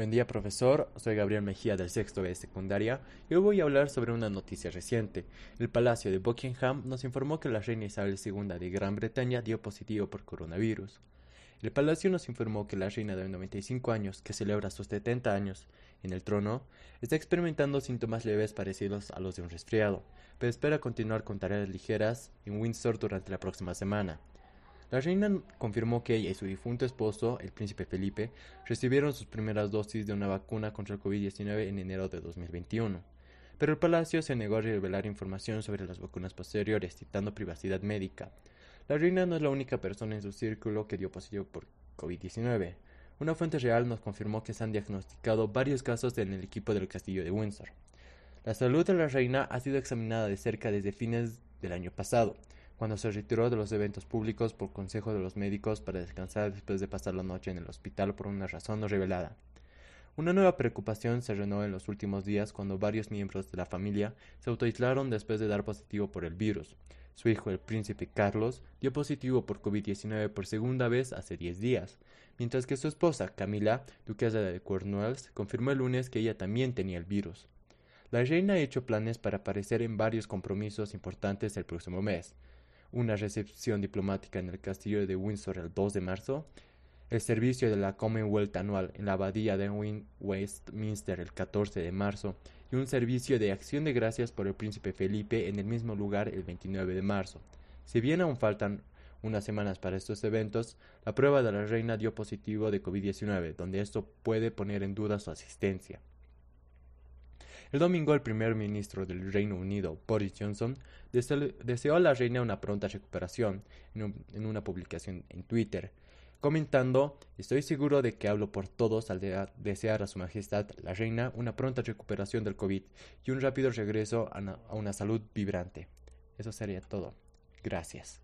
Buen día, profesor. Soy Gabriel Mejía del sexto de secundaria y hoy voy a hablar sobre una noticia reciente. El Palacio de Buckingham nos informó que la reina Isabel II de Gran Bretaña dio positivo por coronavirus. El Palacio nos informó que la reina de 95 años, que celebra sus 70 años en el trono, está experimentando síntomas leves parecidos a los de un resfriado, pero espera continuar con tareas ligeras en Windsor durante la próxima semana. La reina confirmó que ella y su difunto esposo, el príncipe Felipe, recibieron sus primeras dosis de una vacuna contra el COVID-19 en enero de 2021. Pero el palacio se negó a revelar información sobre las vacunas posteriores, citando privacidad médica. La reina no es la única persona en su círculo que dio positivo por COVID-19. Una fuente real nos confirmó que se han diagnosticado varios casos en el equipo del castillo de Windsor. La salud de la reina ha sido examinada de cerca desde fines del año pasado, cuando se retiró de los eventos públicos por consejo de los médicos para descansar después de pasar la noche en el hospital por una razón no revelada. Una nueva preocupación se renovó en los últimos días cuando varios miembros de la familia se autoaislaron después de dar positivo por el virus. Su hijo, el príncipe Carlos, dio positivo por COVID-19 por segunda vez hace 10 días, mientras que su esposa, Camila, duquesa de Cornwalls, confirmó el lunes que ella también tenía el virus. La reina ha hecho planes para aparecer en varios compromisos importantes el próximo mes, una recepción diplomática en el castillo de Windsor el 2 de marzo, el servicio de la Commonwealth anual en la abadía de Westminster el 14 de marzo y un servicio de acción de gracias por el príncipe Felipe en el mismo lugar el 29 de marzo. Si bien aún faltan unas semanas para estos eventos, la prueba de la reina dio positivo de COVID-19, donde esto puede poner en duda su asistencia. El domingo el primer ministro del Reino Unido, Boris Johnson, deseó a la reina una pronta recuperación en, una publicación en Twitter, comentando Estoy seguro de que hablo por todos al desear a Su Majestad la Reina una pronta recuperación del COVID y un rápido regreso a una salud vibrante. Eso sería todo. Gracias.